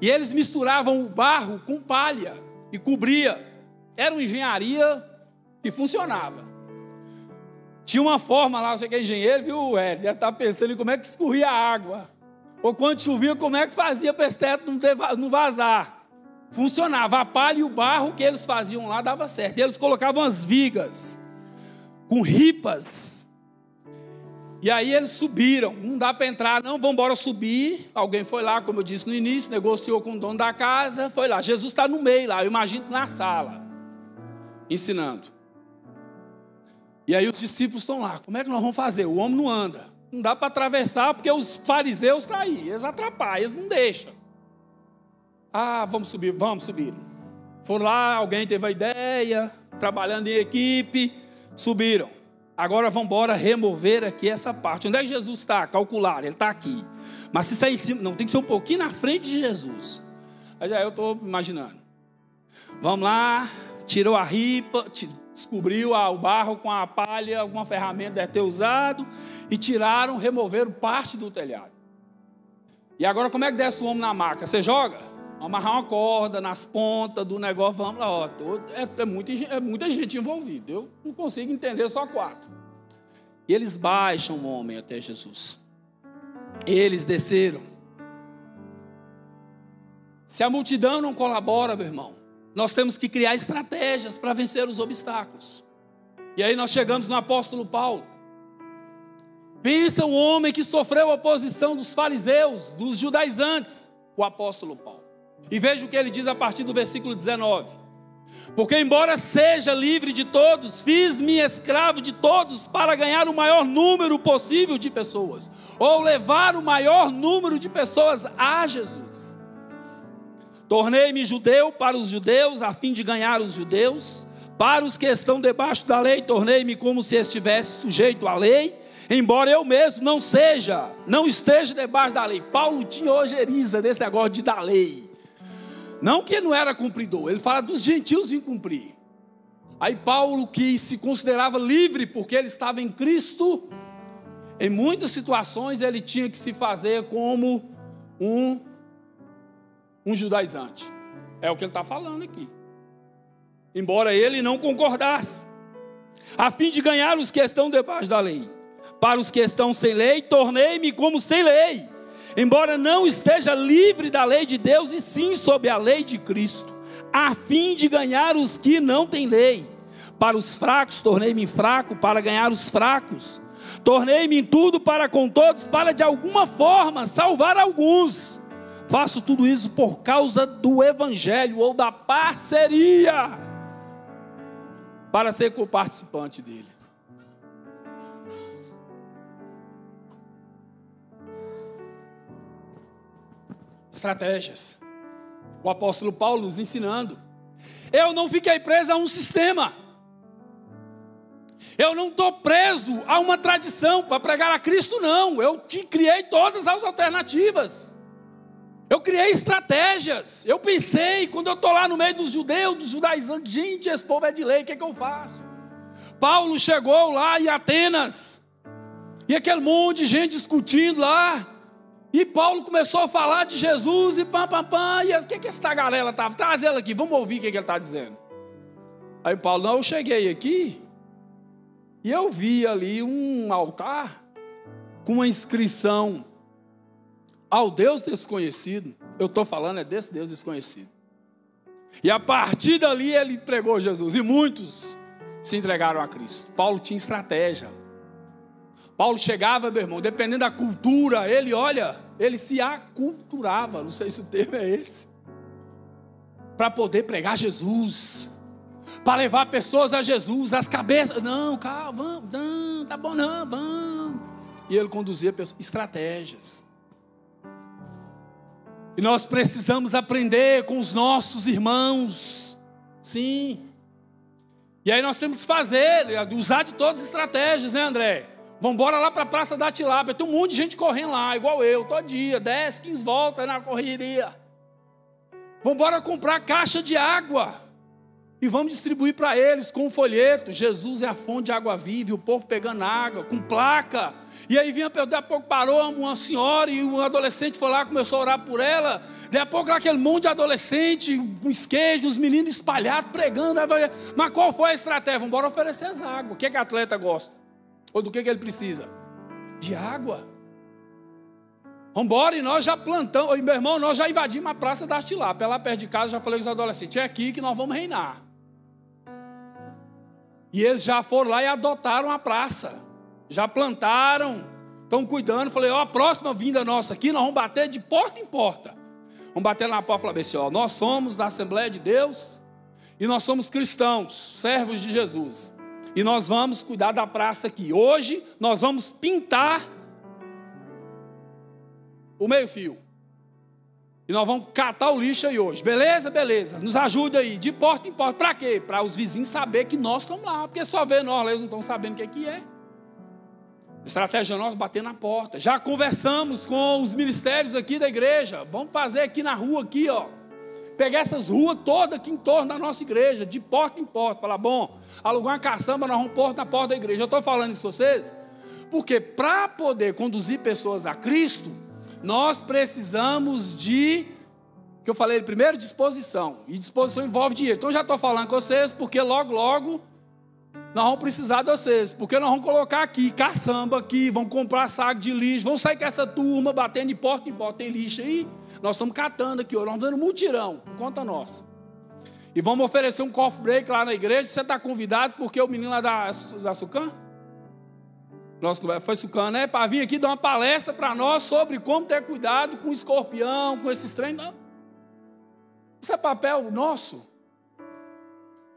E eles misturavam o barro com palha e cobria. Era uma engenharia que funcionava. Tinha uma forma lá, você que é engenheiro, viu, Hélio? Já está pensando em como é que escorria a água. Ou quando chovia, como é que fazia para esse teto não vazar funcionava. A palha e o barro que eles faziam lá dava certo. E eles colocavam as vigas com ripas. E aí eles subiram. Não dá para entrar, não, vamos embora subir. Alguém foi lá, como eu disse no início, negociou com o dono da casa, foi lá. Jesus está no meio lá, eu imagino na sala, ensinando. E aí os discípulos estão lá. Como é que nós vamos fazer? O homem não anda. Não dá para atravessar porque os fariseus estão aí. Eles atrapalham, eles não deixam. Ah, vamos subir, vamos subir. Foram lá, alguém teve a ideia, trabalhando em equipe, subiram. Agora vamos embora remover aqui essa parte. Onde é que Jesus está? Calcular, ele está aqui. Mas se sair em cima, não, tem que ser um pouquinho na frente de Jesus. Aí já eu estou imaginando. Vamos lá, tirou a ripa, descobriu o barro com a palha, alguma ferramenta deve ter usado, e tiraram, removeram parte do telhado. E agora como é que desce o homem na maca? Você joga? amarrar uma corda nas pontas do negócio, vamos lá, ó, é, é, muita, é muita gente envolvida, eu não consigo entender só quatro. E eles baixam o homem até Jesus. Eles desceram. Se a multidão não colabora, meu irmão, nós temos que criar estratégias para vencer os obstáculos. E aí nós chegamos no apóstolo Paulo. Pensa um homem que sofreu a oposição dos fariseus, dos judaizantes, o apóstolo Paulo. E veja o que ele diz a partir do versículo 19: Porque, embora seja livre de todos, fiz-me escravo de todos para ganhar o maior número possível de pessoas, ou levar o maior número de pessoas a Jesus. Tornei-me judeu para os judeus, a fim de ganhar os judeus. Para os que estão debaixo da lei, tornei-me como se estivesse sujeito à lei, embora eu mesmo não seja, não esteja debaixo da lei. Paulo tinha ojeriza desse negócio de da lei. Não que não era cumpridor, ele fala dos gentios em cumprir. Aí Paulo, que se considerava livre porque ele estava em Cristo, em muitas situações ele tinha que se fazer como um, um judaizante. É o que ele está falando aqui. Embora ele não concordasse, a fim de ganhar os que estão debaixo da lei. Para os que estão sem lei, tornei-me como sem lei embora não esteja livre da lei de Deus, e sim sob a lei de Cristo, a fim de ganhar os que não têm lei. Para os fracos tornei-me fraco, para ganhar os fracos. Tornei-me em tudo para com todos, para de alguma forma salvar alguns. Faço tudo isso por causa do Evangelho ou da parceria, para ser participante dele. Estratégias. O apóstolo Paulo nos ensinando. Eu não fiquei preso a um sistema. Eu não estou preso a uma tradição para pregar a Cristo, não. Eu te criei todas as alternativas. Eu criei estratégias. Eu pensei, quando eu estou lá no meio dos judeus, dos judaizantes, gente, esse povo é de lei, o que, é que eu faço? Paulo chegou lá em Atenas, e aquele monte de gente discutindo lá. E Paulo começou a falar de Jesus e pam, pam, pam. E o que, que essa tagarela estava? Traz ela aqui, vamos ouvir o que, que ele está dizendo. Aí Paulo, não, eu cheguei aqui e eu vi ali um altar com uma inscrição ao Deus desconhecido. Eu estou falando é desse Deus desconhecido. E a partir dali ele pregou Jesus. E muitos se entregaram a Cristo. Paulo tinha estratégia. Paulo chegava, meu irmão, dependendo da cultura, ele, olha, ele se aculturava, não sei se o termo é esse, para poder pregar Jesus, para levar pessoas a Jesus, as cabeças, não, calma, vamos, não, tá bom, não, vamos. E ele conduzia pessoas, estratégias. E nós precisamos aprender com os nossos irmãos, sim. E aí nós temos que fazer, usar de todas as estratégias, né, André? Vamos embora lá para a Praça da Tilápia. Tem um monte de gente correndo lá, igual eu, todo dia, 10, 15 voltas na correria. Vamos embora comprar caixa de água. E vamos distribuir para eles com um folheto. Jesus é a fonte de água viva, e o povo pegando água, com placa. E aí vinha, daqui a pouco parou uma senhora e um adolescente foi lá, começou a orar por ela. Daqui a pouco lá aquele monte de adolescente, com esquejo, os meninos espalhados, pregando. Mas qual foi a estratégia? Vamos oferecer as águas. O que, é que a atleta gosta? Ou do que, que ele precisa? De água. Vambora, e nós já plantamos, e meu irmão, nós já invadimos a praça da Tilápia, lá perto de casa, já falei com os adolescentes, é aqui que nós vamos reinar. E eles já foram lá e adotaram a praça, já plantaram, estão cuidando, falei, ó, a próxima vinda nossa aqui, nós vamos bater de porta em porta. Vamos bater na porta e falar assim, ó, nós somos da Assembleia de Deus, e nós somos cristãos, servos de Jesus. E nós vamos cuidar da praça aqui. Hoje nós vamos pintar o meio-fio. E nós vamos catar o lixo aí hoje. Beleza? Beleza. Nos ajuda aí, de porta em porta. Para quê? Para os vizinhos saber que nós estamos lá. Porque só vê nós, eles não estão sabendo o que é que é. Estratégia nossa bater na porta. Já conversamos com os ministérios aqui da igreja. Vamos fazer aqui na rua aqui, ó pegar essas ruas todas aqui em torno da nossa igreja, de porta em porta, falar, bom, alugar uma caçamba, nós vamos pôr na porta da igreja. Eu estou falando isso com vocês, porque para poder conduzir pessoas a Cristo, nós precisamos de, que eu falei primeiro, disposição. E disposição envolve dinheiro. Então já estou falando com vocês, porque logo, logo, nós vamos precisar de vocês, porque nós vamos colocar aqui caçamba aqui, vamos comprar saco de lixo, vamos sair com essa turma batendo de porta em porta, tem lixo aí. Nós estamos catando aqui, nós estamos dando mutirão, conta nossa. E vamos oferecer um coffee break lá na igreja. Você está convidado porque o menino lá da, da Sucan? Nosso foi Sucan, né? Para vir aqui dar uma palestra para nós sobre como ter cuidado com escorpião, com esses trem. Não. Isso é papel nosso.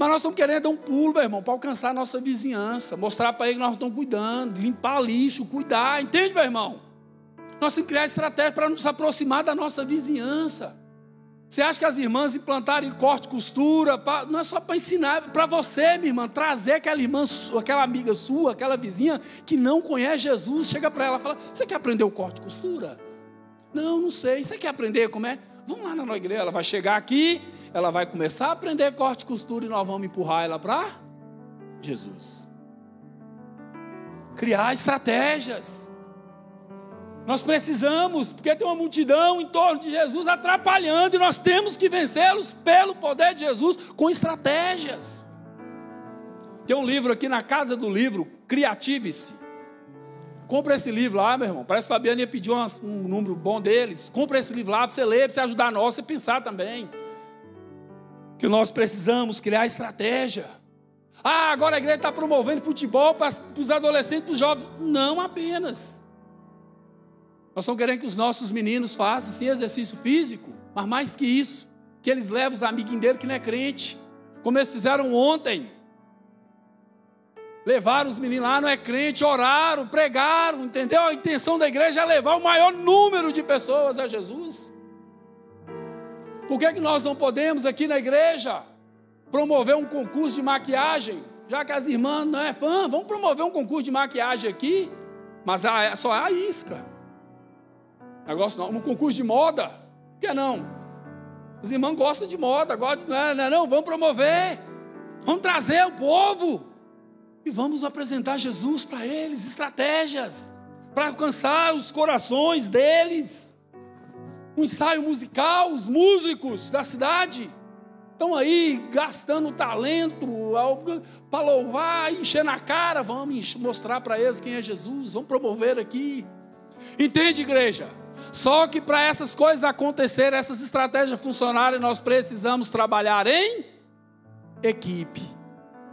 Mas nós estamos querendo dar um pulo, meu irmão, para alcançar a nossa vizinhança, mostrar para ele que nós estamos cuidando, limpar lixo, cuidar, entende, meu irmão? Nós temos que criar estratégia para nos aproximar da nossa vizinhança. Você acha que as irmãs implantaram corte, costura, pra, não é só para ensinar, para você, minha irmã, trazer aquela irmã, aquela amiga sua, aquela vizinha que não conhece Jesus, chega para ela e fala: Você quer aprender o corte, costura? Não, não sei. Você quer aprender como é? Vamos lá na nossa igreja. Ela vai chegar aqui, ela vai começar a aprender corte, costura e nós vamos empurrar ela para Jesus. Criar estratégias. Nós precisamos, porque tem uma multidão em torno de Jesus atrapalhando, e nós temos que vencê-los pelo poder de Jesus com estratégias. Tem um livro aqui na casa do livro, Criative-se. Compra esse livro lá, meu irmão. Parece que Fabiana ia pedir um, um número bom deles. Compra esse livro lá para você ler, para você ajudar nós, você pensar também. Que nós precisamos criar estratégia. Ah, agora a igreja está promovendo futebol para os adolescentes, para os jovens. Não apenas. Nós estamos querendo que os nossos meninos façam sim exercício físico, mas mais que isso, que eles levem os amiguinhos dele que não é crente, como eles fizeram ontem. Levaram os meninos lá, não é crente, oraram, pregaram, entendeu? A intenção da igreja é levar o maior número de pessoas a Jesus. Por que, que nós não podemos aqui na igreja promover um concurso de maquiagem? Já que as irmãs não é fã, vamos promover um concurso de maquiagem aqui, mas só a isca. Negócio não, um concurso de moda, por que não? Os irmãos gostam de moda, não, é, não, é não, vamos promover, vamos trazer o povo e vamos apresentar Jesus para eles, estratégias para alcançar os corações deles. Um ensaio musical, os músicos da cidade estão aí gastando talento para louvar, encher na cara. Vamos mostrar para eles quem é Jesus, vamos promover aqui. Entende, igreja? Só que para essas coisas acontecerem, essas estratégias funcionarem, nós precisamos trabalhar em equipe.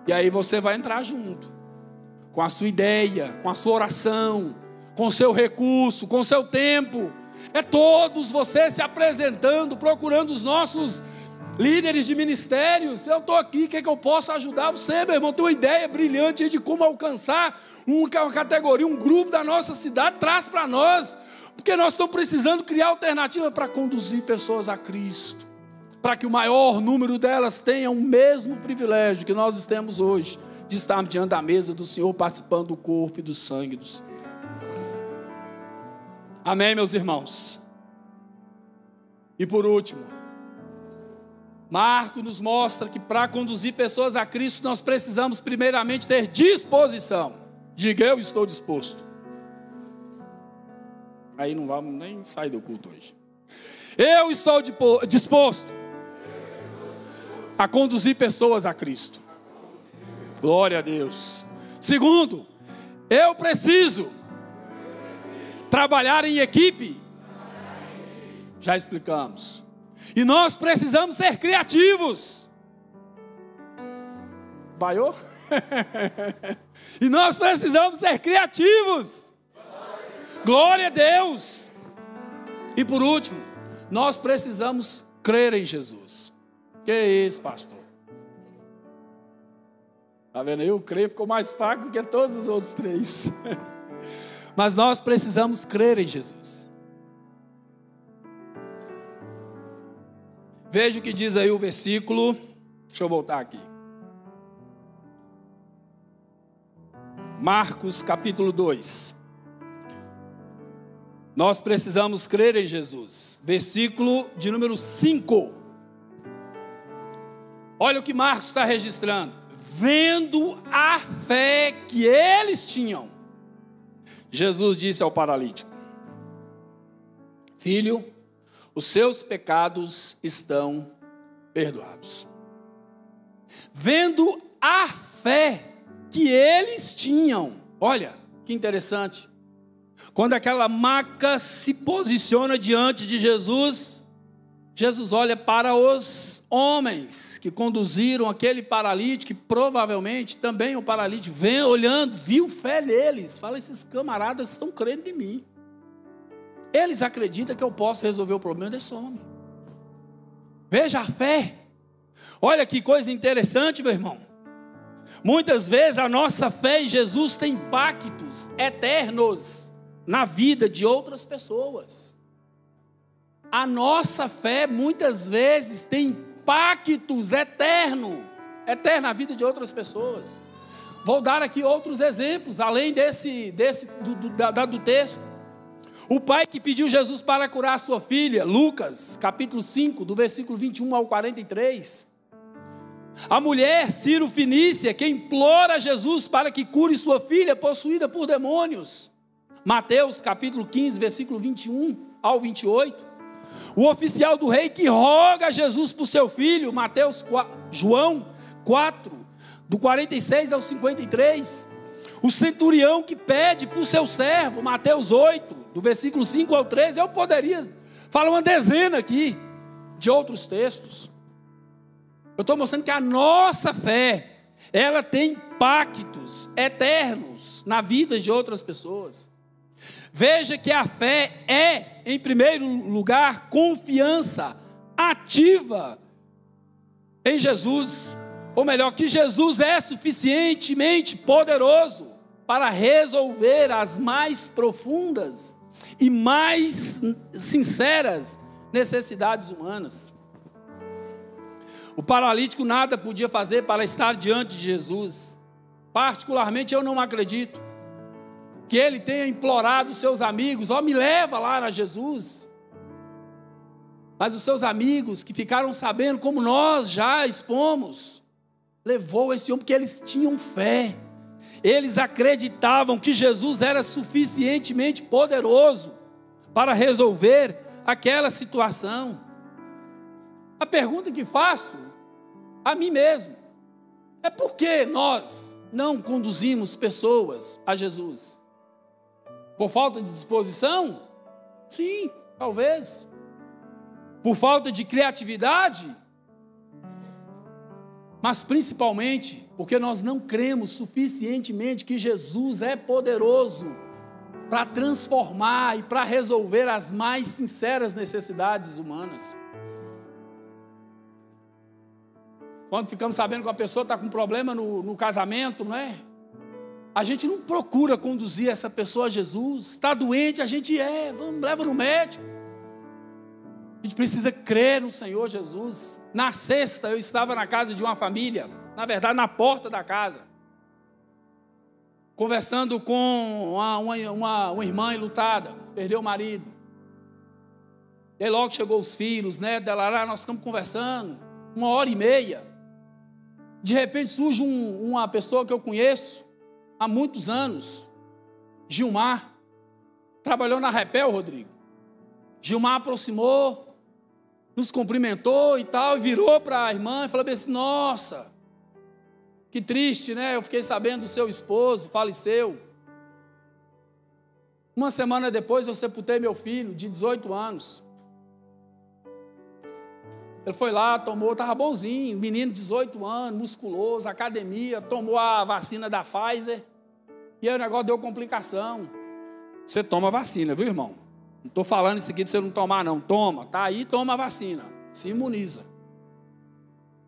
E aí você vai entrar junto, com a sua ideia, com a sua oração, com o seu recurso, com o seu tempo. É todos vocês se apresentando, procurando os nossos líderes de ministérios. Eu estou aqui, o que, é que eu posso ajudar você, meu irmão? Tem uma ideia brilhante de como alcançar uma categoria, um grupo da nossa cidade, traz para nós. Porque nós estamos precisando criar alternativa para conduzir pessoas a Cristo. Para que o maior número delas tenham o mesmo privilégio que nós temos hoje, de estarmos diante da mesa do Senhor, participando do corpo e do sangue do Senhor. Amém, meus irmãos? E por último, Marco nos mostra que para conduzir pessoas a Cristo, nós precisamos primeiramente ter disposição. Diga, eu estou disposto. Aí não vamos nem sair do culto hoje. Eu estou disposto a conduzir pessoas a Cristo. Glória a Deus. Segundo, eu preciso trabalhar em equipe. Já explicamos. E nós precisamos ser criativos. Baiou? [laughs] e nós precisamos ser criativos. Glória a Deus. E por último, nós precisamos crer em Jesus. Que é isso, pastor? Está vendo aí? O crer ficou mais fraco que todos os outros três. [laughs] Mas nós precisamos crer em Jesus. Veja o que diz aí o versículo. Deixa eu voltar aqui. Marcos capítulo 2. Nós precisamos crer em Jesus. Versículo de número 5. Olha o que Marcos está registrando. Vendo a fé que eles tinham, Jesus disse ao paralítico: Filho, os seus pecados estão perdoados. Vendo a fé que eles tinham, olha que interessante. Quando aquela maca se posiciona diante de Jesus, Jesus olha para os homens que conduziram aquele paralítico, que provavelmente também o paralítico vem olhando, viu fé neles. Fala, esses camaradas estão crendo em mim. Eles acreditam que eu posso resolver o problema desse homem. Veja a fé. Olha que coisa interessante, meu irmão. Muitas vezes a nossa fé em Jesus tem impactos eternos na vida de outras pessoas. A nossa fé muitas vezes tem impactos eterno, eterno na vida de outras pessoas. Vou dar aqui outros exemplos, além desse, desse do, do, da, do texto. O pai que pediu Jesus para curar sua filha, Lucas, capítulo 5, do versículo 21 ao 43. A mulher, Ciro Finícia, que implora Jesus para que cure sua filha possuída por demônios. Mateus capítulo 15, versículo 21 ao 28. O oficial do rei que roga Jesus por seu filho, Mateus 4, João 4, do 46 ao 53. O centurião que pede por seu servo, Mateus 8, do versículo 5 ao 13. Eu poderia falar uma dezena aqui de outros textos. Eu estou mostrando que a nossa fé ela tem impactos eternos na vida de outras pessoas. Veja que a fé é, em primeiro lugar, confiança ativa em Jesus. Ou melhor, que Jesus é suficientemente poderoso para resolver as mais profundas e mais sinceras necessidades humanas. O paralítico nada podia fazer para estar diante de Jesus. Particularmente eu não acredito que ele tenha implorado os seus amigos, ó, oh, me leva lá a Jesus. Mas os seus amigos que ficaram sabendo como nós já expomos, levou esse homem porque eles tinham fé. Eles acreditavam que Jesus era suficientemente poderoso para resolver aquela situação. A pergunta que faço a mim mesmo. É por que nós não conduzimos pessoas a Jesus? Por falta de disposição? Sim, talvez. Por falta de criatividade? Mas principalmente porque nós não cremos suficientemente que Jesus é poderoso para transformar e para resolver as mais sinceras necessidades humanas. Quando ficamos sabendo que a pessoa está com problema no, no casamento, não é? A gente não procura conduzir essa pessoa a Jesus. Está doente, a gente é, vamos, leva no médico. A gente precisa crer no Senhor Jesus. Na sexta, eu estava na casa de uma família, na verdade, na porta da casa, conversando com uma, uma, uma, uma irmã enlutada, perdeu o marido. E aí logo chegou os filhos, né? Dela lá, nós ficamos conversando, uma hora e meia. De repente surge um, uma pessoa que eu conheço há muitos anos, Gilmar, trabalhou na Repel, Rodrigo. Gilmar aproximou, nos cumprimentou e tal, e virou para a irmã e falou assim: Nossa, que triste, né? Eu fiquei sabendo do seu esposo, faleceu. Uma semana depois eu sepultei meu filho, de 18 anos. Ele foi lá, tomou, estava bonzinho, menino de 18 anos, musculoso, academia, tomou a vacina da Pfizer. E aí o negócio deu complicação. Você toma vacina, viu, irmão? Não estou falando isso aqui de você não tomar, não. Toma, tá aí, toma a vacina. Se imuniza.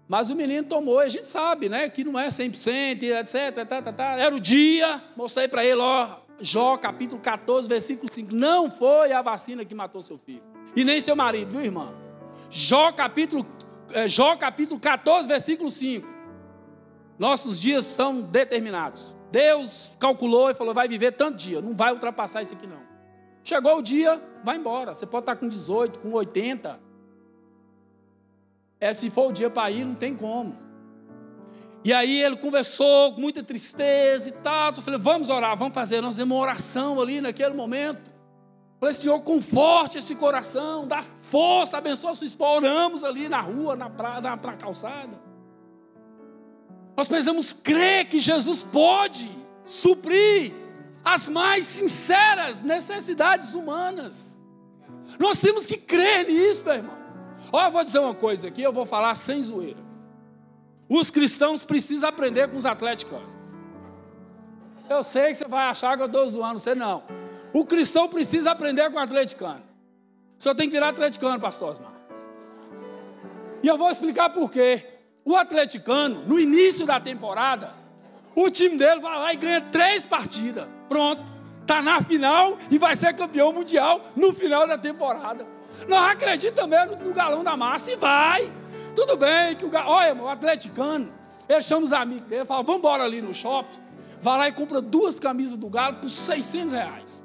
Mas o menino tomou, a gente sabe, né? Que não é 100%, etc. Tá, tá, tá. Era o dia, mostrei para ele, ó, Jó, capítulo 14, versículo 5. Não foi a vacina que matou seu filho. E nem seu marido, viu, irmão? Jó capítulo, é, Jó capítulo 14, versículo 5. Nossos dias são determinados. Deus calculou e falou: vai viver tanto dia, não vai ultrapassar isso aqui não. Chegou o dia, vai embora. Você pode estar com 18, com 80. É, se for o dia para ir, não tem como. E aí ele conversou com muita tristeza e tal. Eu falei, vamos orar, vamos fazer. Nós fizemos uma oração ali naquele momento. Falei, Senhor, conforte esse coração, dá força, abençoa sua esposa. Oramos ali na rua, na, praia, na, na calçada. Nós precisamos crer que Jesus pode suprir as mais sinceras necessidades humanas. Nós temos que crer nisso, meu irmão. Olha, eu vou dizer uma coisa aqui, eu vou falar sem zoeira. Os cristãos precisam aprender com os atleticanos. Eu sei que você vai achar que eu estou zoando, você não. O cristão precisa aprender com o atleticano. Senhor tem que virar atleticano, pastor Osmar. E eu vou explicar por quê. O atleticano, no início da temporada, o time dele vai lá e ganha três partidas. Pronto. Está na final e vai ser campeão mundial no final da temporada. Nós acreditamos mesmo no galão da massa e vai. Tudo bem que o olha, o atleticano, ele chama os amigos dele, fala, vamos embora ali no shopping. Vai lá e compra duas camisas do Galo por 600 reais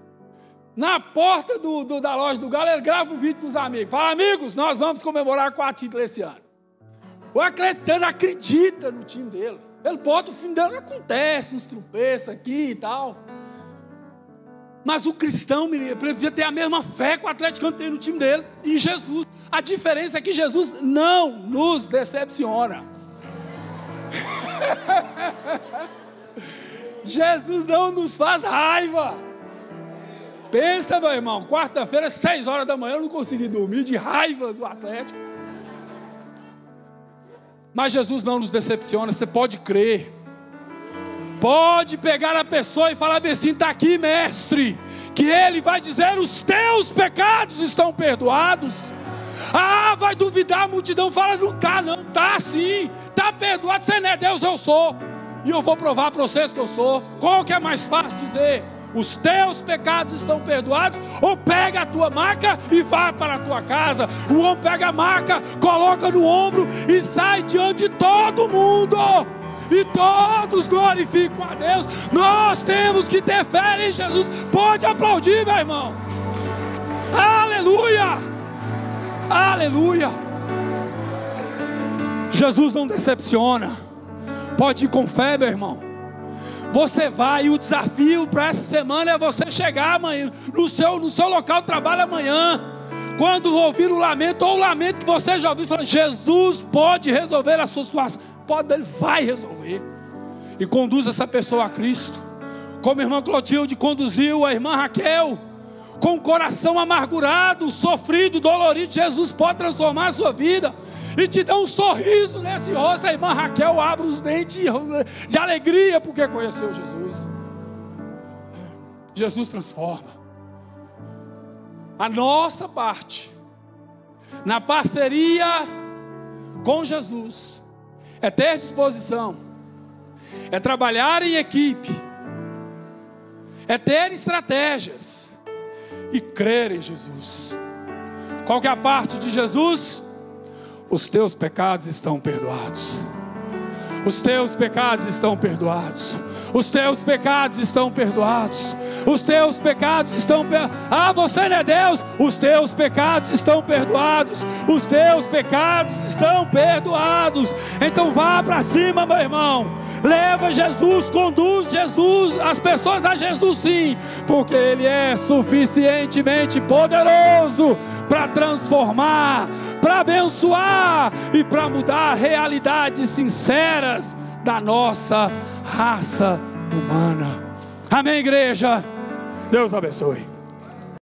na porta do, do, da loja do Galo, ele grava um vídeo para os amigos. Fala, amigos, nós vamos comemorar quatro títulos esse ano. O atletano acredita no time dele. Ele bota o fim dele, acontece, uns tropeços aqui e tal. Mas o cristão precisa ter a mesma fé que o atleticano tem no time dele, em Jesus. A diferença é que Jesus não nos decepciona. [laughs] Jesus não nos faz raiva. Pensa, meu irmão, quarta-feira, seis horas da manhã, eu não consegui dormir de raiva do Atlético. Mas Jesus não nos decepciona, você pode crer. Pode pegar a pessoa e falar assim: está aqui, mestre, que ele vai dizer: os teus pecados estão perdoados. Ah, vai duvidar, a multidão fala: não está, não está sim, está perdoado. Você não é Deus, eu sou, e eu vou provar para vocês que eu sou. Qual que é mais fácil dizer? Os teus pecados estão perdoados, ou pega a tua maca e vai para a tua casa. O homem pega a maca, coloca no ombro e sai diante de todo mundo. E todos glorificam a Deus. Nós temos que ter fé em Jesus. Pode aplaudir, meu irmão. Aleluia! Aleluia! Jesus não decepciona. Pode ir com fé, meu irmão. Você vai, e o desafio para essa semana é você chegar amanhã, no seu, no seu local de trabalho amanhã. Quando ouvir o lamento, ou o lamento que você já ouviu, falando, Jesus pode resolver a sua situação. Pode, Ele vai resolver. E conduz essa pessoa a Cristo. Como a irmã Clotilde conduziu a irmã Raquel com o coração amargurado, sofrido, dolorido, Jesus pode transformar a sua vida e te dá um sorriso nesse rosto. A irmã Raquel abre os dentes de alegria porque conheceu Jesus. Jesus transforma. A nossa parte, na parceria com Jesus, é ter disposição, é trabalhar em equipe, é ter estratégias e crer em Jesus. Qual que é a parte de Jesus? Os teus pecados estão perdoados. Os teus pecados estão perdoados. Os teus pecados estão perdoados. Os teus pecados estão perdoados. Ah, você não é Deus. Os teus pecados estão perdoados. Os teus pecados estão perdoados. Então vá para cima, meu irmão. Leva Jesus, conduz Jesus, as pessoas a Jesus sim, porque Ele é suficientemente poderoso para transformar, para abençoar e para mudar realidades sinceras da nossa raça humana. Amém, igreja? Deus abençoe.